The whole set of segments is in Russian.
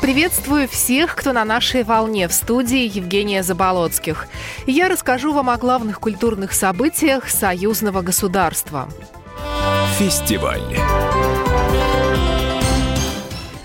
Приветствую всех, кто на нашей волне в студии Евгения Заболоцких. Я расскажу вам о главных культурных событиях союзного государства. Фестиваль.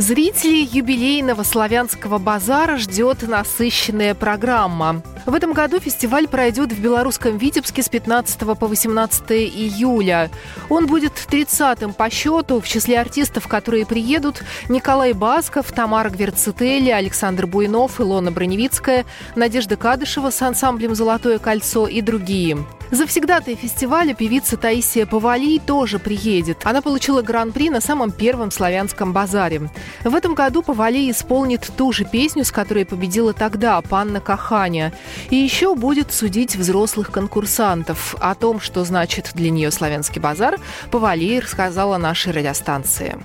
Зрителей юбилейного славянского базара ждет насыщенная программа. В этом году фестиваль пройдет в белорусском Витебске с 15 по 18 июля. Он будет 30-м по счету. В числе артистов, которые приедут, Николай Басков, Тамара Гверцители, Александр Буйнов, Илона Броневицкая, Надежда Кадышева с ансамблем «Золотое кольцо» и другие. Завсегдатая фестиваля певица Таисия Павалий тоже приедет. Она получила гран-при на самом первом славянском базаре. В этом году Павалий исполнит ту же песню, с которой победила тогда Панна Каханя. И еще будет судить взрослых конкурсантов. О том, что значит для нее славянский базар, Павалий рассказала нашей радиостанции.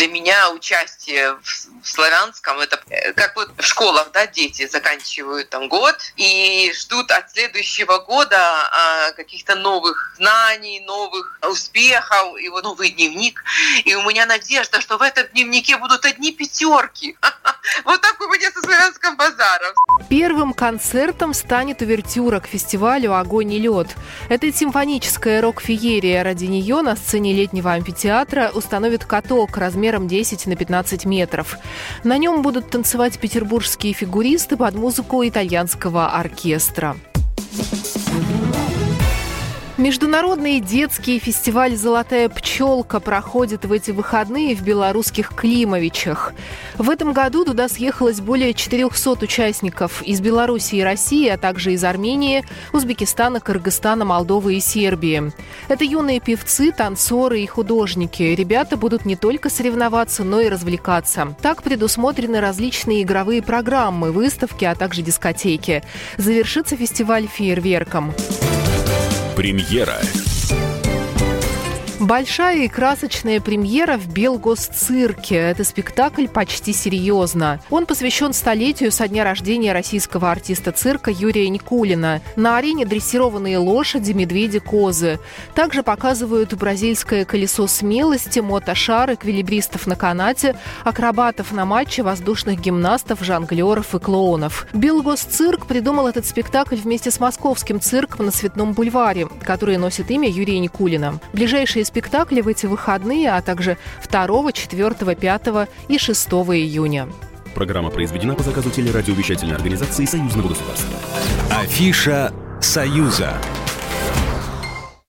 Для меня участие в славянском это э, как вот в школах, да, дети заканчивают там год и ждут от следующего года а, каких-то новых знаний, новых успехов и вот новый дневник. И у меня надежда, что в этом дневнике будут одни пятерки. Вот так у меня со славянским базаром. Первым концертом станет увертюра к фестивалю «Огонь и лед». Это симфоническая рок-феерия. Ради нее на сцене летнего амфитеатра установят каток размером 10 на 15 метров. На нем будут танцевать петербургские фигуристы под музыку итальянского оркестра. Международный детский фестиваль «Золотая пчелка» проходит в эти выходные в белорусских Климовичах. В этом году туда съехалось более 400 участников из Беларуси и России, а также из Армении, Узбекистана, Кыргызстана, Молдовы и Сербии. Это юные певцы, танцоры и художники. Ребята будут не только соревноваться, но и развлекаться. Так предусмотрены различные игровые программы, выставки, а также дискотеки. Завершится фестиваль фейерверком. Премьера. Большая и красочная премьера в Белгосцирке. Это спектакль почти серьезно. Он посвящен столетию со дня рождения российского артиста цирка Юрия Никулина. На арене дрессированные лошади, медведи, козы. Также показывают бразильское колесо смелости, мотошар, эквилибристов на канате, акробатов на матче, воздушных гимнастов, жонглеров и клоунов. Белгосцирк придумал этот спектакль вместе с московским цирком на Цветном бульваре, который носит имя Юрия Никулина. Ближайшие спектакли в эти выходные, а также 2, 4, 5 и 6 июня. Программа произведена по заказу телерадиовещательной организации Союзного государства. Афиша «Союза».